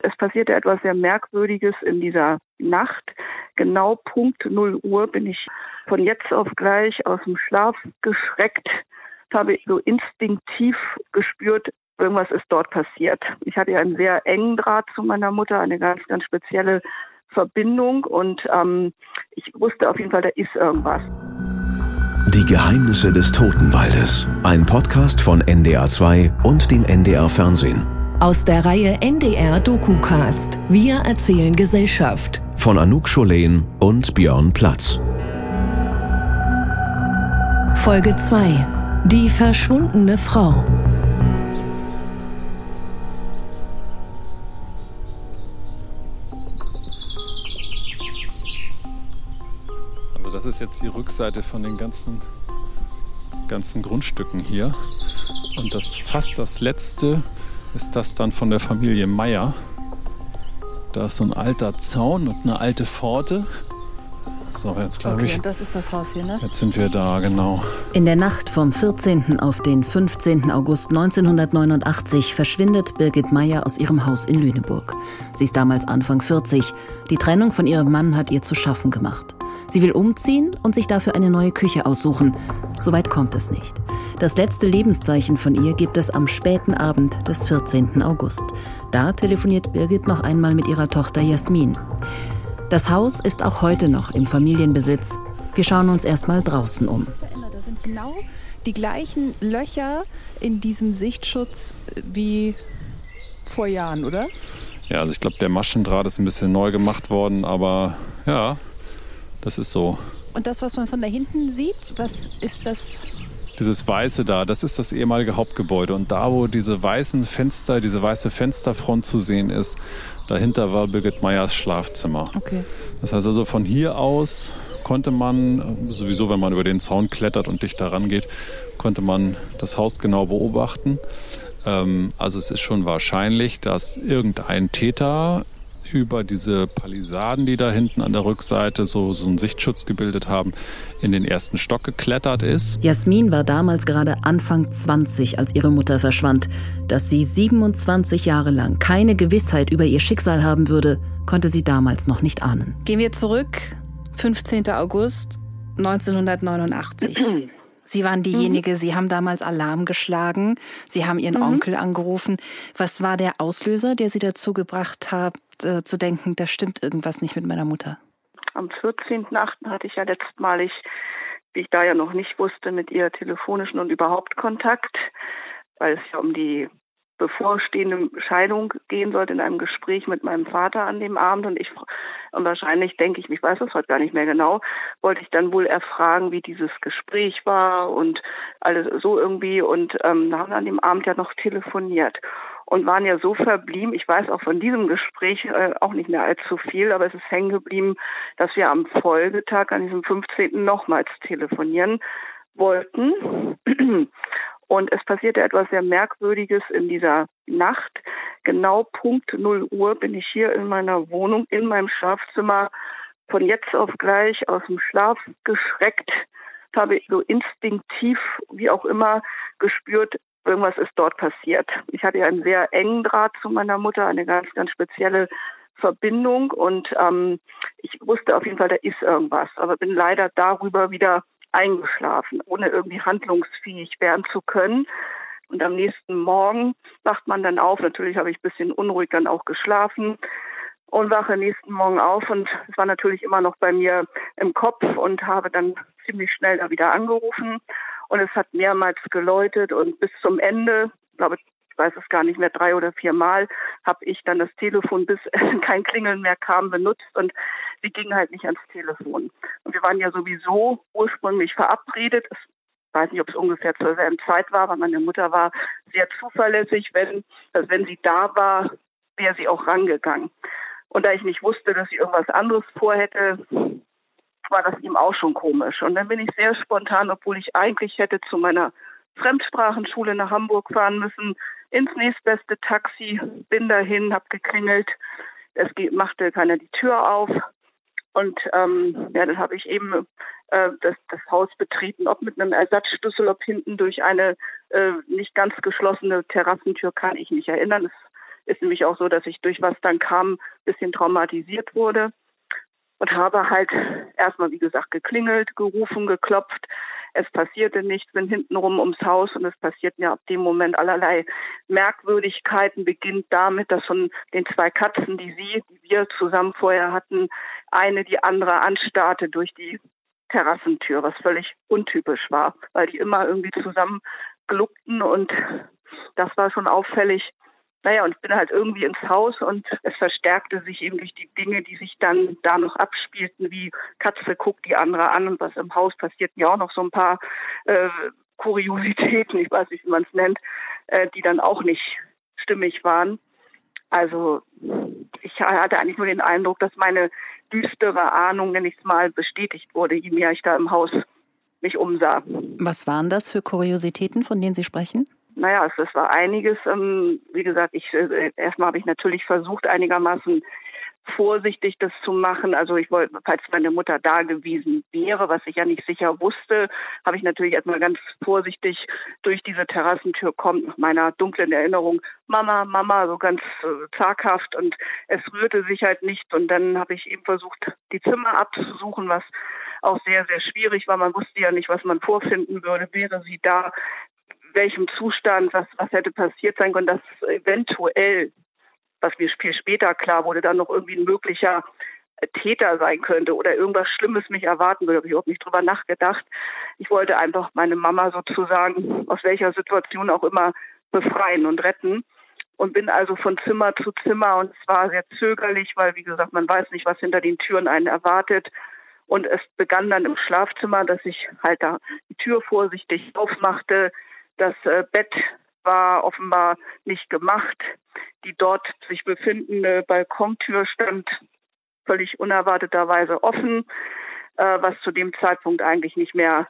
Es passierte etwas sehr Merkwürdiges in dieser Nacht. Genau Punkt 0 Uhr bin ich von jetzt auf gleich aus dem Schlaf geschreckt, habe so instinktiv gespürt, irgendwas ist dort passiert. Ich hatte ja einen sehr engen Draht zu meiner Mutter, eine ganz, ganz spezielle Verbindung und ähm, ich wusste auf jeden Fall, da ist irgendwas. Die Geheimnisse des Totenwaldes. Ein Podcast von NDR2 und dem NDR Fernsehen. Aus der Reihe NDR DokuCast. Wir erzählen Gesellschaft. Von Anouk Scholen und Björn Platz. Folge 2. Die verschwundene Frau. Also das ist jetzt die Rückseite von den ganzen, ganzen Grundstücken hier. Und das fast das letzte ist das dann von der Familie Meier. Da ist so ein alter Zaun und eine alte Pforte. So, jetzt glaube okay, ich. und das ist das Haus hier, ne? Jetzt sind wir da, genau. In der Nacht vom 14. auf den 15. August 1989 verschwindet Birgit Meier aus ihrem Haus in Lüneburg. Sie ist damals Anfang 40. Die Trennung von ihrem Mann hat ihr zu schaffen gemacht. Sie will umziehen und sich dafür eine neue Küche aussuchen. Soweit kommt es nicht. Das letzte Lebenszeichen von ihr gibt es am späten Abend des 14. August. Da telefoniert Birgit noch einmal mit ihrer Tochter Jasmin. Das Haus ist auch heute noch im Familienbesitz. Wir schauen uns erstmal draußen um. Das verändert. Da sind genau die gleichen Löcher in diesem Sichtschutz wie vor Jahren, oder? Ja, also ich glaube, der Maschendraht ist ein bisschen neu gemacht worden, aber ja, das ist so. Und das, was man von da hinten sieht, was ist das? Dieses Weiße da, das ist das ehemalige Hauptgebäude. Und da, wo diese weißen Fenster, diese weiße Fensterfront zu sehen ist, dahinter war Birgit Meyers Schlafzimmer. Okay. Das heißt also, von hier aus konnte man, sowieso wenn man über den Zaun klettert und dichter rangeht, konnte man das Haus genau beobachten. Ähm, also es ist schon wahrscheinlich, dass irgendein Täter über diese Palisaden, die da hinten an der Rückseite so, so einen Sichtschutz gebildet haben, in den ersten Stock geklettert ist. Jasmin war damals gerade Anfang 20, als ihre Mutter verschwand. Dass sie 27 Jahre lang keine Gewissheit über ihr Schicksal haben würde, konnte sie damals noch nicht ahnen. Gehen wir zurück, 15. August 1989. Sie waren diejenige, Sie haben damals Alarm geschlagen, Sie haben Ihren Onkel angerufen. Was war der Auslöser, der Sie dazu gebracht hat, äh, zu denken, da stimmt irgendwas nicht mit meiner Mutter? Am 14.8. hatte ich ja letztmalig, wie ich da ja noch nicht wusste, mit ihr telefonischen und überhaupt Kontakt, weil es ja um die bevorstehende Scheidung gehen sollte in einem Gespräch mit meinem Vater an dem Abend und ich und wahrscheinlich denke ich, ich weiß es heute gar nicht mehr genau, wollte ich dann wohl erfragen, wie dieses Gespräch war und alles so irgendwie und ähm, haben an dem Abend ja noch telefoniert und waren ja so verblieben. Ich weiß auch von diesem Gespräch äh, auch nicht mehr allzu viel, aber es ist hängen geblieben, dass wir am Folgetag, an diesem 15. nochmals telefonieren wollten. Und es passierte etwas sehr Merkwürdiges in dieser Nacht. Genau Punkt 0 Uhr bin ich hier in meiner Wohnung, in meinem Schlafzimmer, von jetzt auf gleich aus dem Schlaf geschreckt, habe so instinktiv, wie auch immer, gespürt, irgendwas ist dort passiert. Ich hatte ja einen sehr engen Draht zu meiner Mutter, eine ganz, ganz spezielle Verbindung. Und ähm, ich wusste auf jeden Fall, da ist irgendwas, aber bin leider darüber wieder eingeschlafen, ohne irgendwie handlungsfähig werden zu können. Und am nächsten Morgen wacht man dann auf. Natürlich habe ich ein bisschen unruhig dann auch geschlafen und wache nächsten Morgen auf und es war natürlich immer noch bei mir im Kopf und habe dann ziemlich schnell da wieder angerufen und es hat mehrmals geläutet und bis zum Ende, glaube ich, weiß es gar nicht mehr, drei oder vier Mal, habe ich dann das Telefon, bis kein Klingeln mehr kam, benutzt und sie ging halt nicht ans Telefon. Und wir waren ja sowieso ursprünglich verabredet. Ich weiß nicht, ob es ungefähr zur selben Zeit war, aber meine Mutter war sehr zuverlässig, wenn, dass wenn sie da war, wäre sie auch rangegangen. Und da ich nicht wusste, dass sie irgendwas anderes vorhätte, war das ihm auch schon komisch. Und dann bin ich sehr spontan, obwohl ich eigentlich hätte zu meiner Fremdsprachenschule nach Hamburg fahren müssen, ins nächstbeste Taxi, bin dahin, hab geklingelt. Es machte keiner die Tür auf. Und ähm, ja, dann habe ich eben äh, das, das Haus betreten, ob mit einem Ersatzschlüssel, ob hinten durch eine äh, nicht ganz geschlossene Terrassentür, kann ich mich erinnern. Es Ist nämlich auch so, dass ich durch was dann kam, ein bisschen traumatisiert wurde und habe halt erstmal, wie gesagt, geklingelt, gerufen, geklopft. Es passierte nichts, bin hintenrum ums Haus und es passierten ja ab dem Moment allerlei Merkwürdigkeiten. Beginnt damit, dass von den zwei Katzen, die sie, die wir zusammen vorher hatten, eine die andere anstarrte durch die Terrassentür, was völlig untypisch war, weil die immer irgendwie zusammen gluckten und das war schon auffällig. Naja, und ich bin halt irgendwie ins Haus und es verstärkte sich eben durch die Dinge, die sich dann da noch abspielten, wie Katze guckt die andere an und was im Haus passierten ja auch noch so ein paar äh, Kuriositäten, ich weiß nicht, wie man es nennt, äh, die dann auch nicht stimmig waren. Also ich hatte eigentlich nur den Eindruck, dass meine düstere Ahnung, nenne ich es mal, bestätigt wurde, je mehr ich da im Haus mich umsah. Was waren das für Kuriositäten, von denen Sie sprechen? Naja, es, es war einiges. Ähm, wie gesagt, ich äh, erstmal habe ich natürlich versucht, einigermaßen vorsichtig das zu machen. Also ich wollte, falls meine Mutter da gewesen wäre, was ich ja nicht sicher wusste, habe ich natürlich erstmal ganz vorsichtig durch diese Terrassentür kommt nach meiner dunklen Erinnerung Mama, Mama, so ganz äh, zaghaft und es rührte sich halt nicht und dann habe ich eben versucht, die Zimmer abzusuchen, was auch sehr, sehr schwierig war. Man wusste ja nicht, was man vorfinden würde. Wäre sie da? Welchem Zustand? Was, was hätte passiert sein können, dass eventuell was mir viel später klar wurde, dann noch irgendwie ein möglicher Täter sein könnte oder irgendwas Schlimmes mich erwarten würde. Habe ich überhaupt nicht drüber nachgedacht. Ich wollte einfach meine Mama sozusagen aus welcher Situation auch immer befreien und retten und bin also von Zimmer zu Zimmer und es war sehr zögerlich, weil wie gesagt, man weiß nicht, was hinter den Türen einen erwartet. Und es begann dann im Schlafzimmer, dass ich halt da die Tür vorsichtig aufmachte. Das äh, Bett war offenbar nicht gemacht. Die dort sich befindende Balkontür stand völlig unerwarteterweise offen, äh, was zu dem Zeitpunkt eigentlich nicht mehr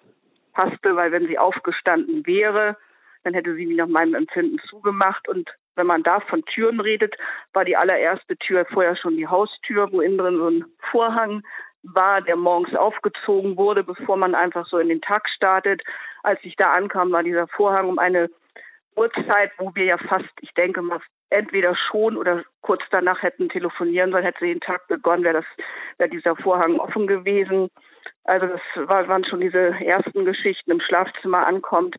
passte, weil wenn sie aufgestanden wäre, dann hätte sie mich nach meinem Empfinden zugemacht. Und wenn man da von Türen redet, war die allererste Tür vorher schon die Haustür, wo innen drin so ein Vorhang war, der morgens aufgezogen wurde, bevor man einfach so in den Tag startet. Als ich da ankam, war dieser Vorhang um eine Uhrzeit, wo wir ja fast, ich denke mal, entweder schon oder kurz danach hätten telefonieren sollen, hätte den Tag begonnen, wäre wäre dieser Vorhang offen gewesen. Also das war, waren schon diese ersten Geschichten im Schlafzimmer ankommt,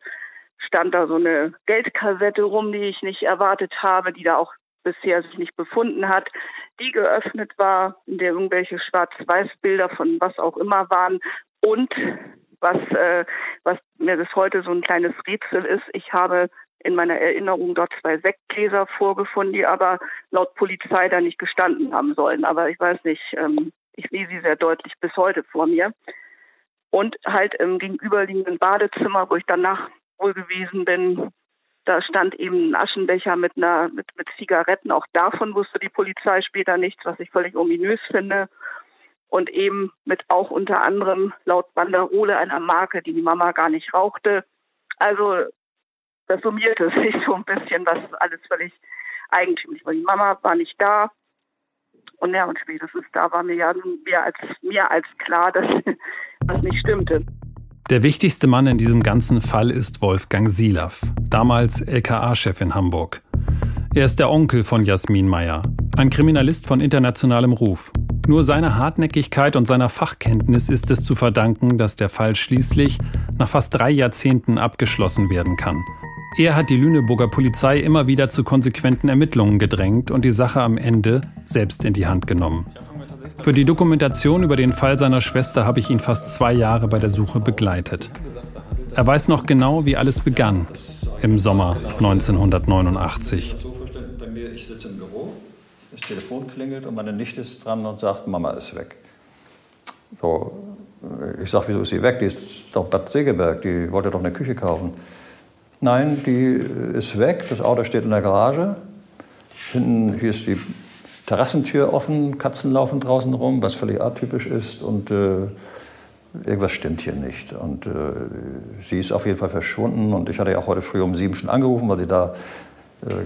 stand da so eine Geldkassette rum, die ich nicht erwartet habe, die da auch bisher sich nicht befunden hat, die geöffnet war, in der irgendwelche Schwarz-Weiß-Bilder von was auch immer waren und was, äh, was mir bis heute so ein kleines Rätsel ist, ich habe in meiner Erinnerung dort zwei Sektgläser vorgefunden, die aber laut Polizei da nicht gestanden haben sollen. Aber ich weiß nicht, ähm, ich sehe sie sehr deutlich bis heute vor mir. Und halt im gegenüberliegenden Badezimmer, wo ich danach wohl gewesen bin, da stand eben ein Aschenbecher mit einer mit, mit Zigaretten. Auch davon wusste die Polizei später nichts, was ich völlig ominös finde. Und eben mit auch unter anderem laut Banderole einer Marke, die die Mama gar nicht rauchte. Also das summierte sich so ein bisschen, was alles völlig eigentümlich war. Die Mama war nicht da. Und ja, und spätestens da war mir ja mehr als, mehr als klar, dass was nicht stimmte. Der wichtigste Mann in diesem ganzen Fall ist Wolfgang Silaff, damals LKA-Chef in Hamburg. Er ist der Onkel von Jasmin Meyer, ein Kriminalist von internationalem Ruf. Nur seiner Hartnäckigkeit und seiner Fachkenntnis ist es zu verdanken, dass der Fall schließlich nach fast drei Jahrzehnten abgeschlossen werden kann. Er hat die Lüneburger Polizei immer wieder zu konsequenten Ermittlungen gedrängt und die Sache am Ende selbst in die Hand genommen. Für die Dokumentation über den Fall seiner Schwester habe ich ihn fast zwei Jahre bei der Suche begleitet. Er weiß noch genau, wie alles begann im Sommer 1989. Ich sitze im Büro, das Telefon klingelt und meine Nichte ist dran und sagt, Mama ist weg. So, ich sage, wieso ist sie weg? Die ist doch Bad Segeberg, die wollte doch eine Küche kaufen. Nein, die ist weg. Das Auto steht in der Garage. Hinten, hier ist die Terrassentür offen, Katzen laufen draußen rum, was völlig atypisch ist. Und äh, irgendwas stimmt hier nicht. Und äh, sie ist auf jeden Fall verschwunden. Und ich hatte ja auch heute früh um sieben schon angerufen, weil sie da äh,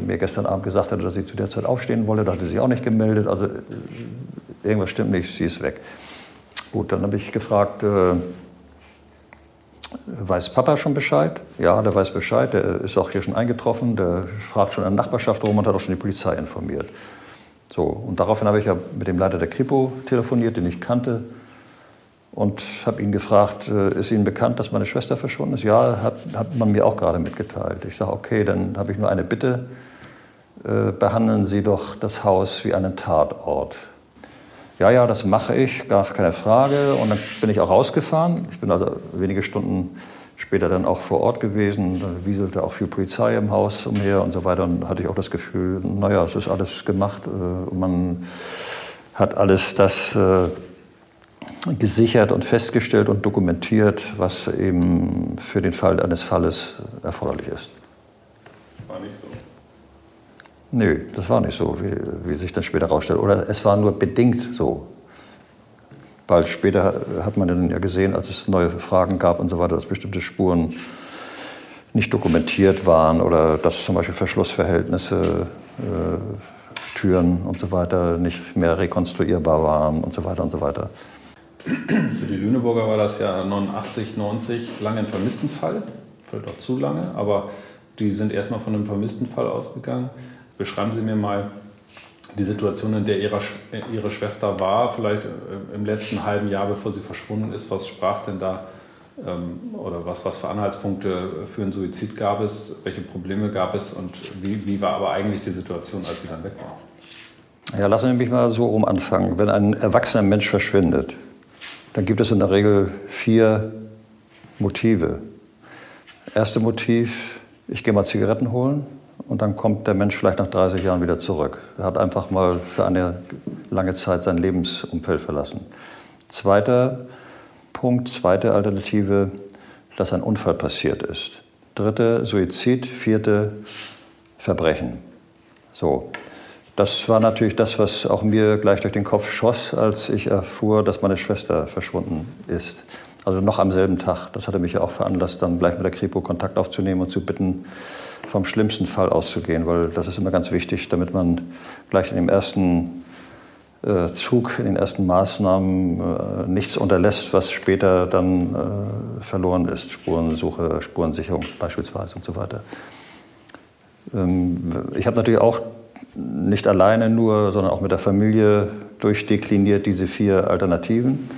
mir gestern Abend gesagt hatte, dass sie zu der Zeit aufstehen wolle. Da hatte sie auch nicht gemeldet. Also äh, irgendwas stimmt nicht, sie ist weg. Gut, dann habe ich gefragt, äh, Weiß Papa schon Bescheid? Ja, der weiß Bescheid. Der ist auch hier schon eingetroffen. Der fragt schon in der Nachbarschaft rum und hat auch schon die Polizei informiert. So, und daraufhin habe ich ja mit dem Leiter der Kripo telefoniert, den ich kannte, und habe ihn gefragt, äh, ist Ihnen bekannt, dass meine Schwester verschwunden ist? Ja, hat, hat man mir auch gerade mitgeteilt. Ich sage, okay, dann habe ich nur eine Bitte. Äh, behandeln Sie doch das Haus wie einen Tatort. Ja, ja, das mache ich, gar keine Frage. Und dann bin ich auch rausgefahren. Ich bin also wenige Stunden später dann auch vor Ort gewesen. Da wieselte auch viel Polizei im Haus umher und so weiter. Und hatte ich auch das Gefühl, naja, es ist alles gemacht. Äh, man hat alles das gesichert und festgestellt und dokumentiert, was eben für den Fall eines Falles erforderlich ist. War nicht so. Nö, das war nicht so, wie, wie sich das später herausstellt. Oder es war nur bedingt so. Weil später hat man dann ja gesehen, als es neue Fragen gab und so weiter, dass bestimmte Spuren nicht dokumentiert waren oder dass zum Beispiel Verschlussverhältnisse, äh, Türen und so weiter nicht mehr rekonstruierbar waren und so weiter und so weiter. Für die Lüneburger war das ja 89, 90 lange ein Vermisstenfall, vielleicht auch zu lange, aber die sind erstmal von einem Vermisstenfall ausgegangen. Beschreiben Sie mir mal die Situation, in der ihre, ihre Schwester war, vielleicht äh, im letzten halben Jahr, bevor sie verschwunden ist. Was sprach denn da ähm, oder was, was für Anhaltspunkte für einen Suizid gab es? Welche Probleme gab es und wie, wie war aber eigentlich die Situation, als sie dann weg war? Ja, lassen Sie mich mal so rum anfangen. Wenn ein erwachsener Mensch verschwindet, dann gibt es in der Regel vier Motive. Erste Motiv, ich gehe mal Zigaretten holen und dann kommt der Mensch vielleicht nach 30 Jahren wieder zurück. Er hat einfach mal für eine lange Zeit sein Lebensumfeld verlassen. Zweiter Punkt, zweite Alternative, dass ein Unfall passiert ist. Dritte, Suizid. Vierte, Verbrechen. So, das war natürlich das, was auch mir gleich durch den Kopf schoss, als ich erfuhr, dass meine Schwester verschwunden ist. Also noch am selben Tag. Das hatte mich ja auch veranlasst, dann gleich mit der Kripo Kontakt aufzunehmen und zu bitten, vom schlimmsten Fall auszugehen, weil das ist immer ganz wichtig, damit man gleich in dem ersten äh, Zug, in den ersten Maßnahmen äh, nichts unterlässt, was später dann äh, verloren ist. Spurensuche, Spurensicherung beispielsweise und so weiter. Ähm, ich habe natürlich auch nicht alleine nur, sondern auch mit der Familie durchdekliniert diese vier Alternativen.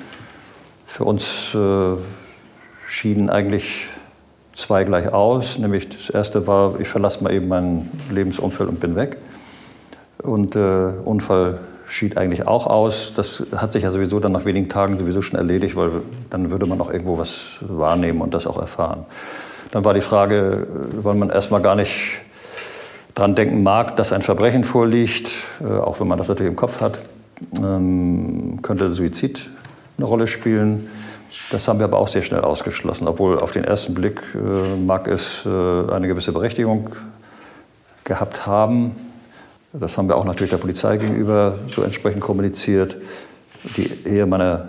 Für uns äh, schieden eigentlich zwei gleich aus. Nämlich das erste war, ich verlasse mal eben mein Lebensumfeld und bin weg. Und äh, Unfall schied eigentlich auch aus. Das hat sich ja sowieso dann nach wenigen Tagen sowieso schon erledigt, weil dann würde man auch irgendwo was wahrnehmen und das auch erfahren. Dann war die Frage, äh, weil man erstmal gar nicht dran denken mag, dass ein Verbrechen vorliegt, äh, auch wenn man das natürlich im Kopf hat, ähm, könnte Suizid eine Rolle spielen. Das haben wir aber auch sehr schnell ausgeschlossen, obwohl auf den ersten Blick äh, mag es äh, eine gewisse Berechtigung gehabt haben. Das haben wir auch natürlich der Polizei gegenüber so entsprechend kommuniziert. Die Ehe meiner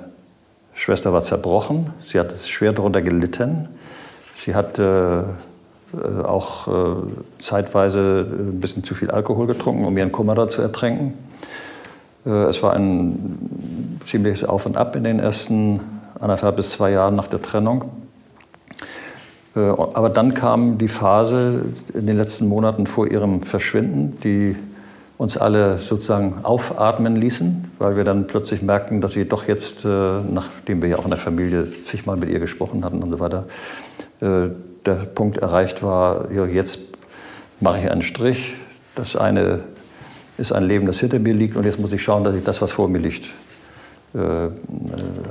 Schwester war zerbrochen. Sie hat schwer darunter gelitten. Sie hat auch äh, zeitweise ein bisschen zu viel Alkohol getrunken, um ihren Kummer da zu ertränken. Äh, es war ein ziemliches Auf und Ab in den ersten anderthalb bis zwei Jahren nach der Trennung. Aber dann kam die Phase in den letzten Monaten vor ihrem Verschwinden, die uns alle sozusagen aufatmen ließen, weil wir dann plötzlich merkten, dass sie doch jetzt, nachdem wir ja auch in der Familie zigmal mit ihr gesprochen hatten und so weiter, der Punkt erreicht war, ja, jetzt mache ich einen Strich. Das eine ist ein Leben, das hinter mir liegt und jetzt muss ich schauen, dass ich das, was vor mir liegt, äh,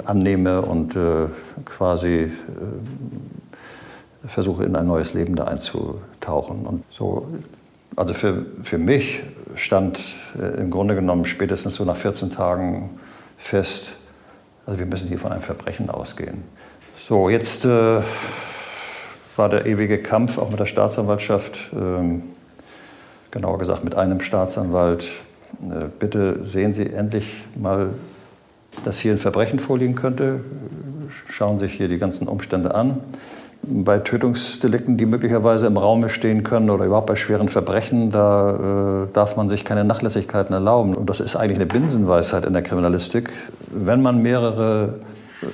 annehme und äh, quasi äh, versuche, in ein neues Leben da einzutauchen. Und so, also für, für mich stand äh, im Grunde genommen spätestens so nach 14 Tagen fest, also wir müssen hier von einem Verbrechen ausgehen. So, jetzt äh, war der ewige Kampf auch mit der Staatsanwaltschaft, ähm, genauer gesagt mit einem Staatsanwalt. Äh, bitte sehen Sie endlich mal, dass hier ein Verbrechen vorliegen könnte. Schauen Sie sich hier die ganzen Umstände an. Bei Tötungsdelikten, die möglicherweise im Raume stehen können oder überhaupt bei schweren Verbrechen, da äh, darf man sich keine Nachlässigkeiten erlauben. Und das ist eigentlich eine Binsenweisheit in der Kriminalistik. Wenn man mehrere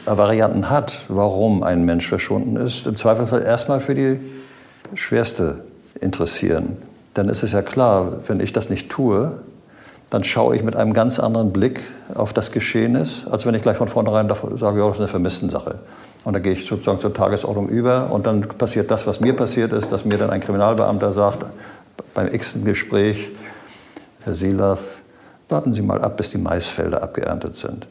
Varianten hat, warum ein Mensch verschwunden ist, im Zweifelsfall erstmal für die schwerste interessieren. Dann ist es ja klar, wenn ich das nicht tue, dann schaue ich mit einem ganz anderen Blick auf das Geschehnis, als wenn ich gleich von vornherein sage, ja, das ist eine Vermisstensache. Und dann gehe ich sozusagen zur Tagesordnung über und dann passiert das, was mir passiert ist, dass mir dann ein Kriminalbeamter sagt, beim x Gespräch, Herr Silav, warten Sie mal ab, bis die Maisfelder abgeerntet sind.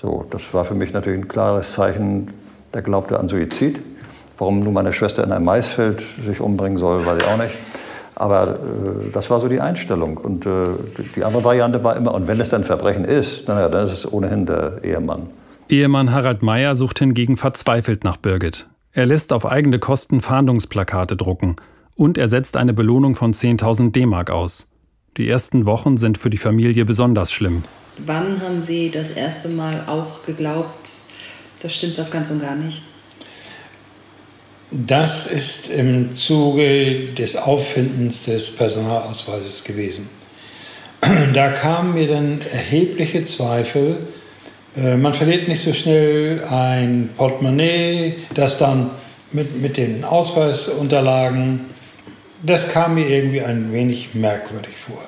So, das war für mich natürlich ein klares Zeichen, der glaubte an Suizid. Warum nun meine Schwester in einem Maisfeld sich umbringen soll, weiß ich auch nicht. Aber äh, das war so die Einstellung. Und äh, die andere Variante war immer, und wenn es dann Verbrechen ist, naja, dann ist es ohnehin der Ehemann. Ehemann Harald Meyer sucht hingegen verzweifelt nach Birgit. Er lässt auf eigene Kosten Fahndungsplakate drucken und er setzt eine Belohnung von 10.000 D-Mark aus. Die ersten Wochen sind für die Familie besonders schlimm. Wann haben Sie das erste Mal auch geglaubt, das stimmt was ganz und gar nicht? Das ist im Zuge des Auffindens des Personalausweises gewesen. Da kamen mir dann erhebliche Zweifel. Äh, man verliert nicht so schnell ein Portemonnaie, das dann mit, mit den Ausweisunterlagen, das kam mir irgendwie ein wenig merkwürdig vor.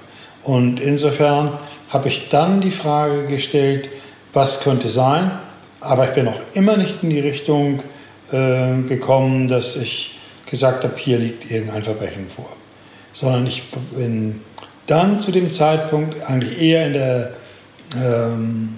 Und insofern habe ich dann die Frage gestellt, was könnte sein, aber ich bin auch immer nicht in die Richtung äh, gekommen, dass ich gesagt habe, hier liegt irgendein Verbrechen vor. Sondern ich bin dann zu dem Zeitpunkt eigentlich eher in der ähm,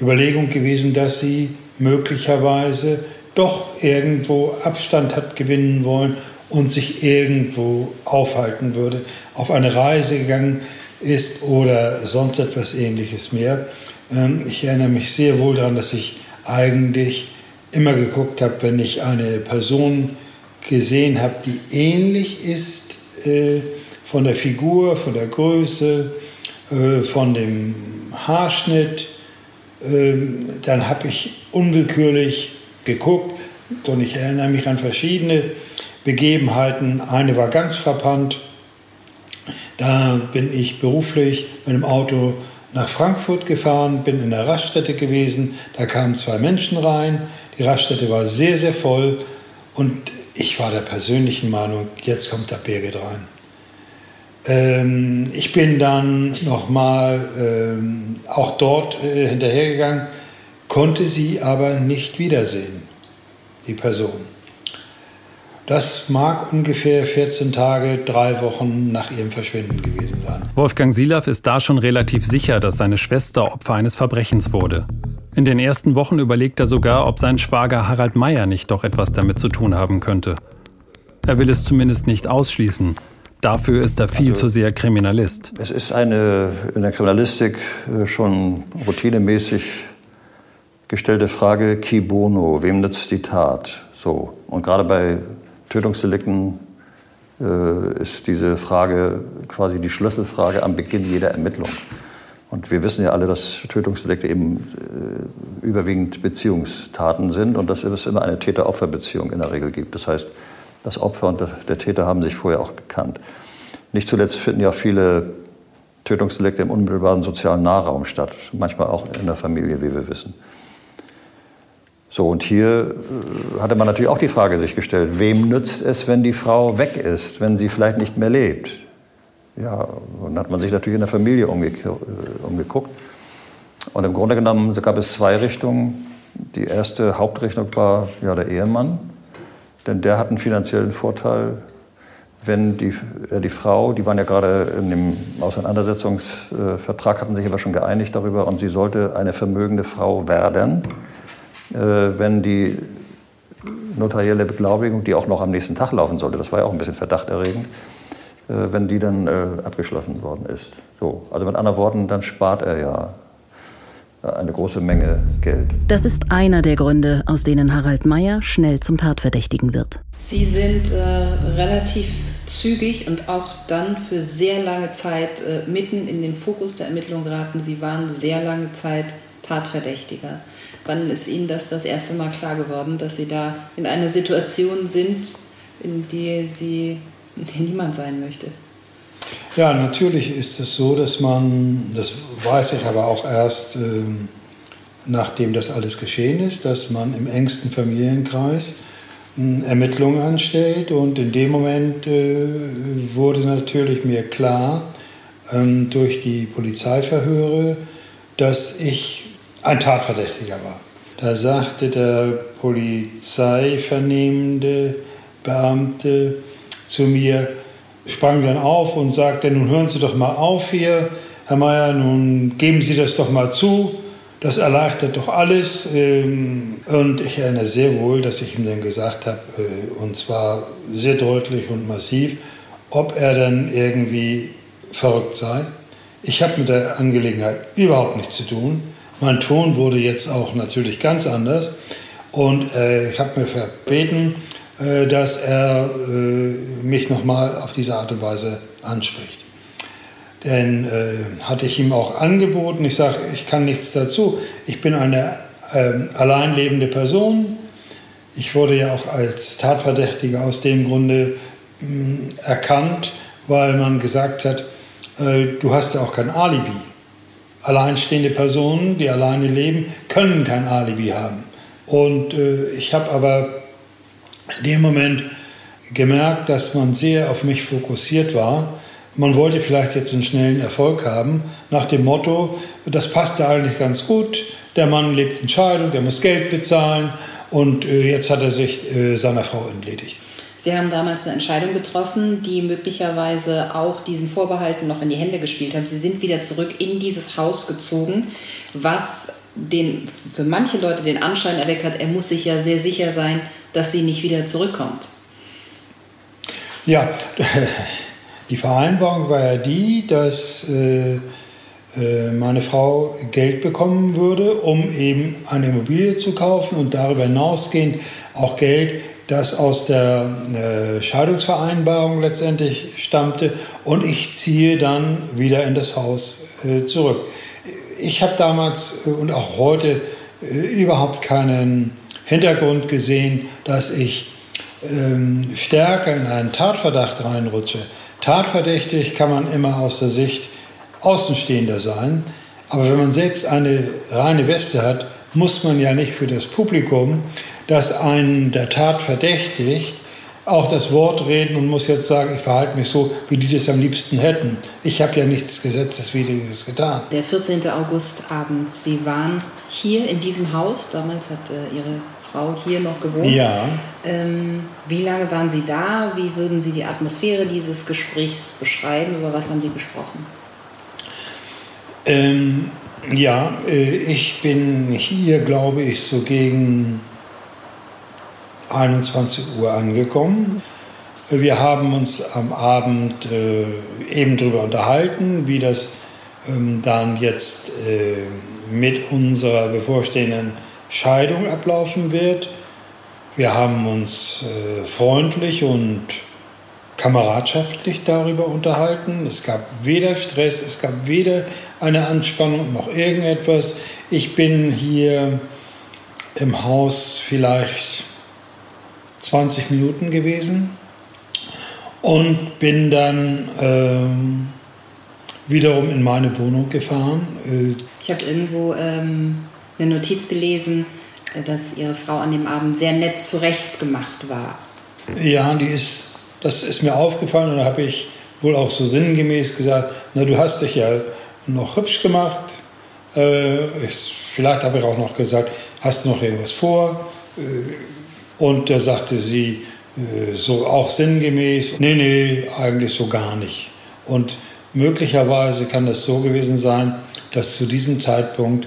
Überlegung gewesen, dass sie möglicherweise doch irgendwo Abstand hat gewinnen wollen und sich irgendwo aufhalten würde, auf eine Reise gegangen ist oder sonst etwas ähnliches mehr. Ähm, ich erinnere mich sehr wohl daran, dass ich eigentlich immer geguckt habe, wenn ich eine Person gesehen habe, die ähnlich ist äh, von der Figur, von der Größe, äh, von dem Haarschnitt, äh, dann habe ich unwillkürlich geguckt und ich erinnere mich an verschiedene Begebenheiten. Eine war ganz frappant. Da bin ich beruflich mit dem Auto nach Frankfurt gefahren, bin in der Raststätte gewesen. Da kamen zwei Menschen rein. Die Raststätte war sehr, sehr voll und ich war der persönlichen Meinung, jetzt kommt der Birgit rein. Ähm, ich bin dann nochmal ähm, auch dort äh, hinterhergegangen, konnte sie aber nicht wiedersehen, die Person. Das mag ungefähr 14 Tage, drei Wochen nach ihrem Verschwinden gewesen sein. Wolfgang Silav ist da schon relativ sicher, dass seine Schwester Opfer eines Verbrechens wurde. In den ersten Wochen überlegt er sogar, ob sein Schwager Harald Meyer nicht doch etwas damit zu tun haben könnte. Er will es zumindest nicht ausschließen. Dafür ist er viel also, zu sehr Kriminalist. Es ist eine in der Kriminalistik äh, schon routinemäßig gestellte Frage, qui bono, wem nützt die Tat? So. Und gerade bei Tötungsdelikten äh, ist diese Frage quasi die Schlüsselfrage am Beginn jeder Ermittlung. Und wir wissen ja alle, dass Tötungsdelikte eben äh, überwiegend Beziehungstaten sind und dass es immer eine Täter-Opfer-Beziehung in der Regel gibt. Das heißt, das Opfer und der Täter haben sich vorher auch gekannt. Nicht zuletzt finden ja viele Tötungsdelikte im unmittelbaren sozialen Nahraum statt, manchmal auch in der Familie, wie wir wissen. So, und hier äh, hatte man natürlich auch die Frage sich gestellt, wem nützt es, wenn die Frau weg ist, wenn sie vielleicht nicht mehr lebt? Ja, dann hat man sich natürlich in der Familie äh, umgeguckt. Und im Grunde genommen gab es zwei Richtungen. Die erste Hauptrichtung war ja, der Ehemann, denn der hat einen finanziellen Vorteil, wenn die, äh, die Frau, die waren ja gerade in dem Auseinandersetzungsvertrag, hatten sich aber schon geeinigt darüber und sie sollte eine vermögende Frau werden äh, wenn die notarielle Beglaubigung, die auch noch am nächsten Tag laufen sollte, das war ja auch ein bisschen verdachterregend, äh, wenn die dann äh, abgeschlossen worden ist. So, also mit anderen Worten, dann spart er ja eine große Menge Geld. Das ist einer der Gründe, aus denen Harald Meyer schnell zum Tatverdächtigen wird. Sie sind äh, relativ zügig und auch dann für sehr lange Zeit äh, mitten in den Fokus der Ermittlung geraten. Sie waren sehr lange Zeit Tatverdächtiger. Wann ist Ihnen das das erste Mal klar geworden, dass Sie da in einer Situation sind, in der Sie in der niemand sein möchte? Ja, natürlich ist es so, dass man, das weiß ich aber auch erst äh, nachdem das alles geschehen ist, dass man im engsten Familienkreis hm, Ermittlungen anstellt. Und in dem Moment äh, wurde natürlich mir klar, ähm, durch die Polizeiverhöre, dass ich ein Tatverdächtiger war. Da sagte der Polizeivernehmende Beamte zu mir, sprang dann auf und sagte, nun hören Sie doch mal auf hier, Herr Mayer, nun geben Sie das doch mal zu, das erleichtert doch alles. Ähm, und ich erinnere sehr wohl, dass ich ihm dann gesagt habe, äh, und zwar sehr deutlich und massiv, ob er dann irgendwie verrückt sei. Ich habe mit der Angelegenheit überhaupt nichts zu tun. Mein Ton wurde jetzt auch natürlich ganz anders. Und äh, ich habe mir verbeten, dass er äh, mich nochmal auf diese Art und Weise anspricht. Denn äh, hatte ich ihm auch angeboten, ich sage, ich kann nichts dazu. Ich bin eine ähm, allein lebende Person. Ich wurde ja auch als Tatverdächtiger aus dem Grunde mh, hm, erkannt, weil man gesagt hat, äh, du hast ja auch kein Alibi. Alleinstehende Personen, die alleine leben, können kein Alibi haben. Und äh, ich habe aber in dem Moment gemerkt, dass man sehr auf mich fokussiert war. Man wollte vielleicht jetzt einen schnellen Erfolg haben, nach dem Motto, das passt ja eigentlich ganz gut, der Mann lebt in Scheidung, der muss Geld bezahlen und äh, jetzt hat er sich äh, seiner Frau entledigt. Sie haben damals eine Entscheidung getroffen, die möglicherweise auch diesen Vorbehalten noch in die Hände gespielt hat. Sie sind wieder zurück in dieses Haus gezogen, was den, für manche Leute den Anschein erweckt hat, er muss sich ja sehr sicher sein, dass sie nicht wieder zurückkommt. Ja, die Vereinbarung war ja die, dass äh, äh, meine Frau Geld bekommen würde, um eben eine Immobilie zu kaufen und darüber hinausgehend auch Geld, das aus der äh, Scheidungsvereinbarung letztendlich stammte und ich ziehe dann wieder in das Haus zurück. Ich habe damals äh, und auch heute äh, überhaupt keinen Hintergrund gesehen, dass ich ähm, stärker in einen Tatverdacht reinrutsche. Tatverdächtig kann man immer aus der Sicht Außenstehender sein, aber wenn man selbst eine reine Weste hat, muss man ja nicht für das Publikum, das einen der Tat verdächtigt, auch das Wort reden und muss jetzt sagen, ich verhalte mich so, wie die das am liebsten hätten. Ich habe ja nichts Gesetzeswidriges getan. Der 14. August abends, Sie waren hier in diesem Haus, damals hat äh, Ihre Frau hier noch gewohnt. Ja. Ähm, wie lange waren Sie da? Wie würden Sie die Atmosphäre dieses Gesprächs beschreiben? Über was haben Sie gesprochen? Ähm, ja, äh, ich bin hier, glaube ich, so gegen 21 Uhr angekommen. Wir haben uns am Abend äh, eben darüber unterhalten, wie das ähm, dann jetzt äh, mit unserer bevorstehenden Scheidung ablaufen wird. Wir haben uns äh, freundlich und kameradschaftlich darüber unterhalten. Es gab weder Stress, es gab weder eine Anspannung noch irgendetwas. Ich bin hier im Haus vielleicht 20 Minuten gewesen und bin dann ähm, wiederum in meine Wohnung gefahren. Äh, ich habe irgendwo ähm, eine Notiz gelesen, äh, dass Ihre Frau an dem Abend sehr nett zurechtgemacht war. Ja, die ist, das ist mir aufgefallen und da habe ich wohl auch so sinngemäß gesagt, na du hast dich ja noch hübsch gemacht. Äh, ich, vielleicht habe ich auch noch gesagt, hast du noch irgendwas vor? Äh, und da sagte sie äh, so auch sinngemäß, nee, nee, eigentlich so gar nicht. Und möglicherweise kann das so gewesen sein, dass zu diesem Zeitpunkt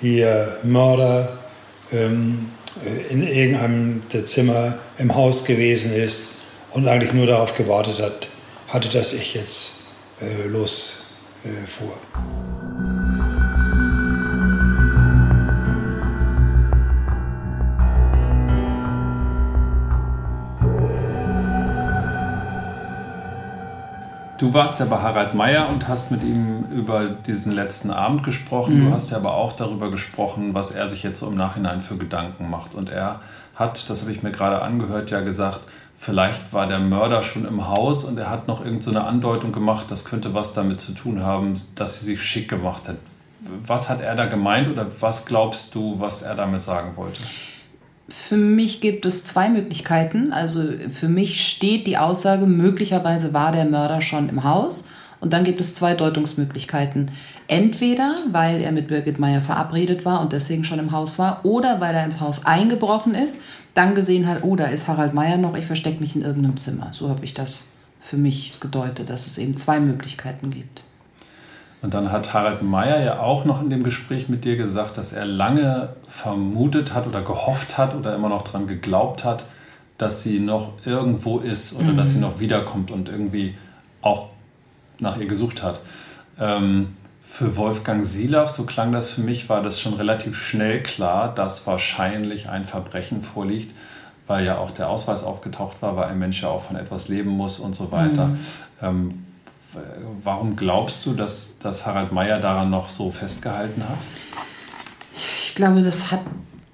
ihr Mörder ähm, äh, in irgendeinem der Zimmer im Haus gewesen ist und eigentlich nur darauf gewartet hat, hatte, dass ich jetzt äh, losfuhr. Äh, Du warst ja bei Harald Meyer und hast mit ihm über diesen letzten Abend gesprochen. Mhm. Du hast ja aber auch darüber gesprochen, was er sich jetzt so im Nachhinein für Gedanken macht. Und er hat, das habe ich mir gerade angehört, ja gesagt, vielleicht war der Mörder schon im Haus und er hat noch irgendeine so Andeutung gemacht, das könnte was damit zu tun haben, dass sie sich schick gemacht hat. was hat er da gemeint oder was glaubst du, was er damit sagen wollte? Für mich gibt es zwei Möglichkeiten. Also für mich steht die Aussage, möglicherweise war der Mörder schon im Haus. Und dann gibt es zwei Deutungsmöglichkeiten. Entweder, weil er mit Birgit Meyer verabredet war und deswegen schon im Haus war, oder weil er ins Haus eingebrochen ist, dann gesehen hat, oh, da ist Harald Meyer noch, ich verstecke mich in irgendeinem Zimmer. So habe ich das für mich gedeutet, dass es eben zwei Möglichkeiten gibt. Und dann hat Harald Meyer ja auch noch in dem Gespräch mit dir gesagt, dass er lange vermutet hat oder gehofft hat oder immer noch daran geglaubt hat, dass sie noch irgendwo ist oder mhm. dass sie mhm. noch wiederkommt und irgendwie auch nach ihr gesucht hat. Ähm, für Wolfgang Silaff, so klang das für mich, war das schon relativ schnell klar, dass wahrscheinlich ein Verbrechen vorliegt, weil ja auch der Ausweis aufgetaucht war, weil ein Mensch ja auch von etwas leben muss und so weiter. Mhm. Ähm, warum glaubst du, dass, dass Harald Meyer daran noch so festgehalten hat? Ich glaube, das hat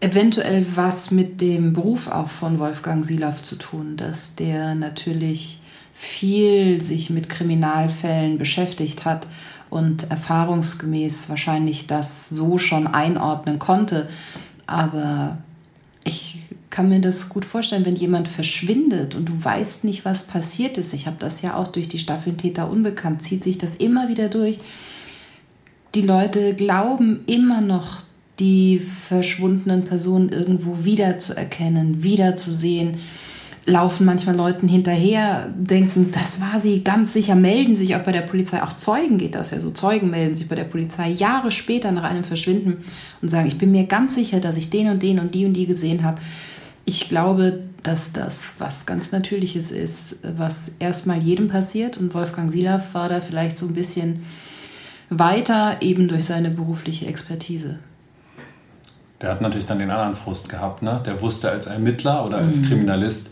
eventuell was mit dem Beruf auch von Wolfgang Silaff zu tun, dass der natürlich viel sich mit Kriminalfällen beschäftigt hat und erfahrungsgemäß wahrscheinlich das so schon einordnen konnte. Aber ich kann mir das gut vorstellen, wenn jemand verschwindet und du weißt nicht, was passiert ist. Ich habe das ja auch durch die Staffeln Täter Unbekannt, zieht sich das immer wieder durch. Die Leute glauben immer noch, die verschwundenen Personen irgendwo wiederzuerkennen, wiederzusehen laufen manchmal Leuten hinterher, denken, das war sie ganz sicher, melden sich auch bei der Polizei. Auch Zeugen geht das ja so. Zeugen melden sich bei der Polizei Jahre später nach einem Verschwinden und sagen, ich bin mir ganz sicher, dass ich den und den und die und die gesehen habe. Ich glaube, dass das was ganz Natürliches ist, was erstmal jedem passiert. Und Wolfgang Silaff war da vielleicht so ein bisschen weiter, eben durch seine berufliche Expertise. Der hat natürlich dann den anderen Frust gehabt. Ne? Der wusste als Ermittler oder als mhm. Kriminalist,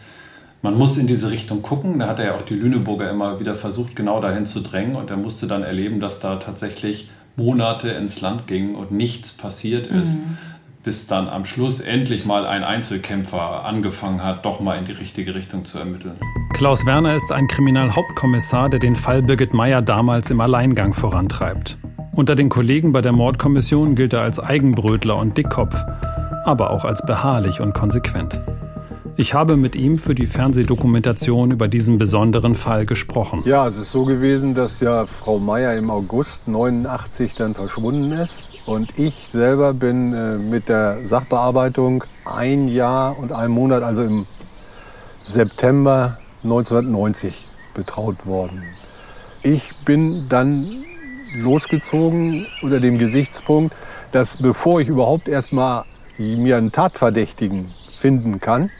man muss in diese Richtung gucken. Da hat er ja auch die Lüneburger immer wieder versucht, genau dahin zu drängen. Und er musste dann erleben, dass da tatsächlich Monate ins Land gingen und nichts passiert ist. Mhm bis dann am Schluss endlich mal ein Einzelkämpfer angefangen hat, doch mal in die richtige Richtung zu ermitteln. Klaus Werner ist ein Kriminalhauptkommissar, der den Fall Birgit Meyer damals im Alleingang vorantreibt. Unter den Kollegen bei der Mordkommission gilt er als Eigenbrötler und Dickkopf, aber auch als beharrlich und konsequent. Ich habe mit ihm für die Fernsehdokumentation über diesen besonderen Fall gesprochen. Ja, es ist so gewesen, dass ja Frau Meyer im August 89 dann verschwunden ist und ich selber bin äh, mit der Sachbearbeitung ein Jahr und einen Monat, also im September 1990, betraut worden. Ich bin dann losgezogen unter dem Gesichtspunkt, dass bevor ich überhaupt erstmal mir einen Tatverdächtigen finden kann,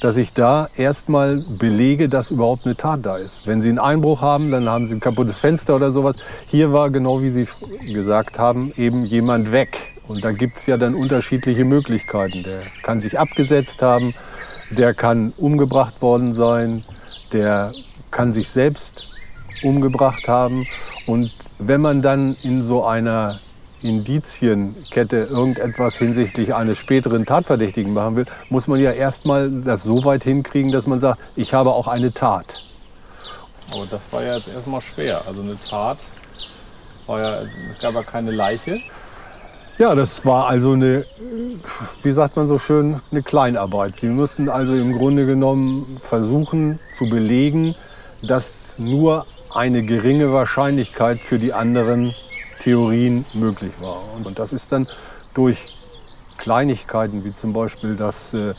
dass ich da erstmal belege, dass überhaupt eine Tat da ist. Wenn Sie einen Einbruch haben, dann haben Sie ein kaputtes Fenster oder sowas. Hier war, genau wie Sie gesagt haben, eben jemand weg. Und da gibt es ja dann unterschiedliche Möglichkeiten. Der kann sich abgesetzt haben, der kann umgebracht worden sein, der kann sich selbst umgebracht haben. Und wenn man dann in so einer Indizienkette irgendetwas hinsichtlich eines späteren Tatverdächtigen machen will, muss man ja erstmal das so weit hinkriegen, dass man sagt, ich habe auch eine Tat. Aber das war ja jetzt erstmal schwer. Also eine Tat war ja, es gab ja keine Leiche. Ja, das war also eine, wie sagt man so schön, eine Kleinarbeit. Sie mussten also im Grunde genommen versuchen zu belegen, dass nur eine geringe Wahrscheinlichkeit für die anderen Theorien möglich war. Und das ist dann durch Kleinigkeiten, wie zum Beispiel, dass äh,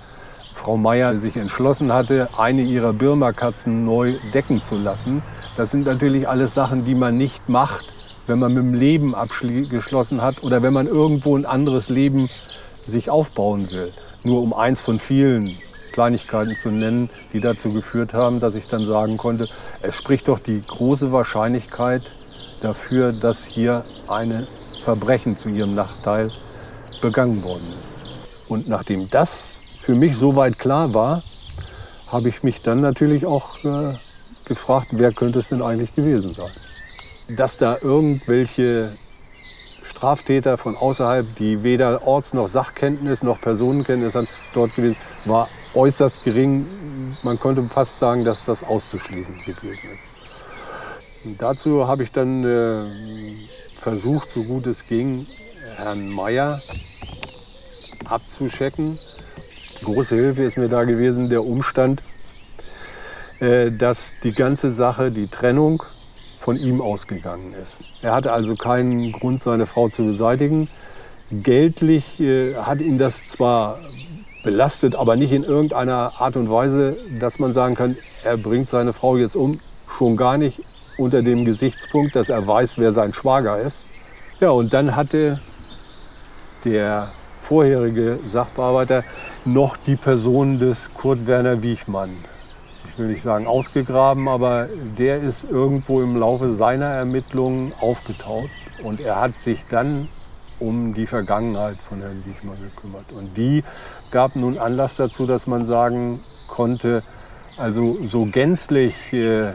Frau Meier sich entschlossen hatte, eine ihrer Birma-Katzen neu decken zu lassen. Das sind natürlich alles Sachen, die man nicht macht, wenn man mit dem Leben abgeschlossen hat oder wenn man irgendwo ein anderes Leben sich aufbauen will. Nur um eins von vielen Kleinigkeiten zu nennen, die dazu geführt haben, dass ich dann sagen konnte, es spricht doch die große Wahrscheinlichkeit dafür, dass hier ein Verbrechen zu ihrem Nachteil begangen worden ist. Und nachdem das für mich soweit klar war, habe ich mich dann natürlich auch äh, gefragt, wer könnte es denn eigentlich gewesen sein. Dass da irgendwelche Straftäter von außerhalb, die weder Orts- noch Sachkenntnis noch Personenkenntnis haben, dort gewesen, war äußerst gering. Man könnte fast sagen, dass das auszuschließen gewesen ist. Dazu habe ich dann äh, versucht, so gut es ging, Herrn Meier abzuschecken. Große Hilfe ist mir da gewesen der Umstand, äh, dass die ganze Sache, die Trennung, von ihm ausgegangen ist. Er hatte also keinen Grund, seine Frau zu beseitigen. Geldlich äh, hat ihn das zwar belastet, aber nicht in irgendeiner Art und Weise, dass man sagen kann, er bringt seine Frau jetzt um. Schon gar nicht unter dem Gesichtspunkt, dass er weiß, wer sein Schwager ist. Ja, und dann hatte der vorherige Sachbearbeiter noch die Person des Kurt Werner Wiechmann. Ich will nicht sagen ausgegraben, aber der ist irgendwo im Laufe seiner Ermittlungen aufgetaucht. Und er hat sich dann um die Vergangenheit von Herrn Wiechmann gekümmert. Und die gab nun Anlass dazu, dass man sagen konnte, also so gänzlich äh,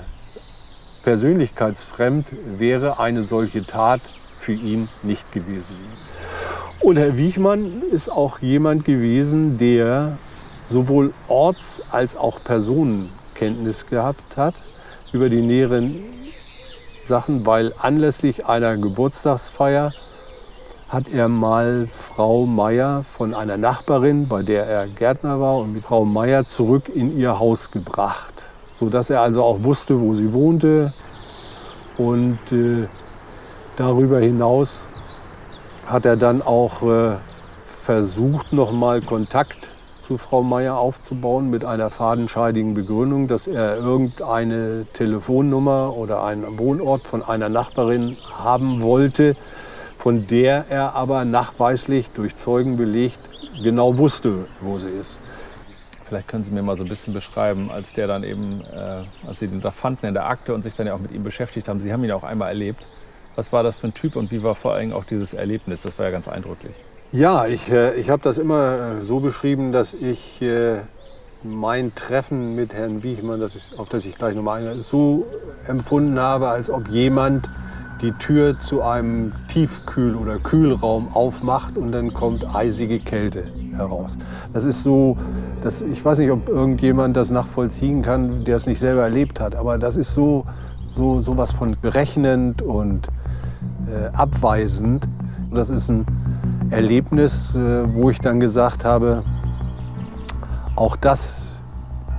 persönlichkeitsfremd wäre eine solche Tat für ihn nicht gewesen. Und Herr Wiechmann ist auch jemand gewesen, der sowohl Orts- als auch Personenkenntnis gehabt hat über die näheren Sachen, weil anlässlich einer Geburtstagsfeier hat er mal Frau Meier von einer Nachbarin, bei der er Gärtner war, und Frau Meier zurück in ihr Haus gebracht, sodass er also auch wusste, wo sie wohnte. Und äh, darüber hinaus hat er dann auch äh, versucht, noch mal Kontakt zu Frau Meier aufzubauen mit einer fadenscheidigen Begründung, dass er irgendeine Telefonnummer oder einen Wohnort von einer Nachbarin haben wollte, von der er aber nachweislich durch Zeugen belegt genau wusste, wo sie ist. Vielleicht können Sie mir mal so ein bisschen beschreiben, als der dann eben, äh, als Sie den da fanden in der Akte und sich dann ja auch mit ihm beschäftigt haben. Sie haben ihn auch einmal erlebt. Was war das für ein Typ und wie war vor allem auch dieses Erlebnis? Das war ja ganz eindrücklich. Ja, ich, äh, ich habe das immer äh, so beschrieben, dass ich äh, mein Treffen mit Herrn Wiechmann, das ich, auf das ich gleich nochmal eingehe, so empfunden habe, als ob jemand die Tür zu einem Tiefkühl- oder Kühlraum aufmacht und dann kommt eisige Kälte heraus. Das ist so, das, ich weiß nicht, ob irgendjemand das nachvollziehen kann, der es nicht selber erlebt hat, aber das ist so, so, so was von berechnend und äh, abweisend. Das ist ein Erlebnis, äh, wo ich dann gesagt habe, auch das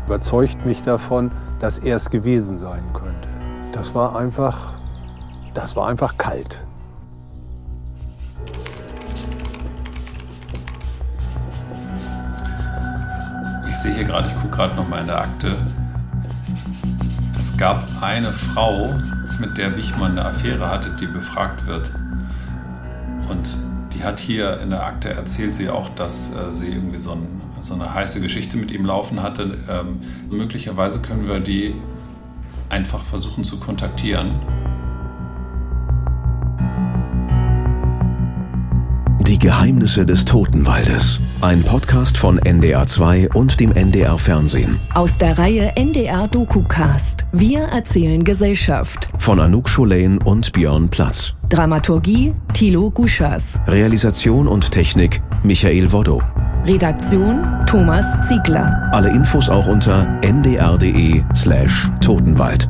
überzeugt mich davon, dass er es gewesen sein könnte. Das war einfach das war einfach kalt. Ich sehe hier gerade, ich gucke gerade noch mal in der Akte. Es gab eine Frau, mit der Wichmann eine Affäre hatte, die befragt wird. Und die hat hier in der Akte erzählt sie auch, dass äh, sie irgendwie so, ein, so, eine heiße Geschichte mit ihm laufen hatte. Ähm, möglicherweise können wir die einfach versuchen zu kontaktieren Die Geheimnisse des Totenwaldes. Ein Podcast von NDR2 und dem NDR Fernsehen. Aus der Reihe NDR DokuCast. Wir erzählen Gesellschaft. Von Anouk Scholain und Björn Platz. Dramaturgie Thilo Guschas. Realisation und Technik Michael Woddo. Redaktion Thomas Ziegler. Alle Infos auch unter ndr.de slash Totenwald.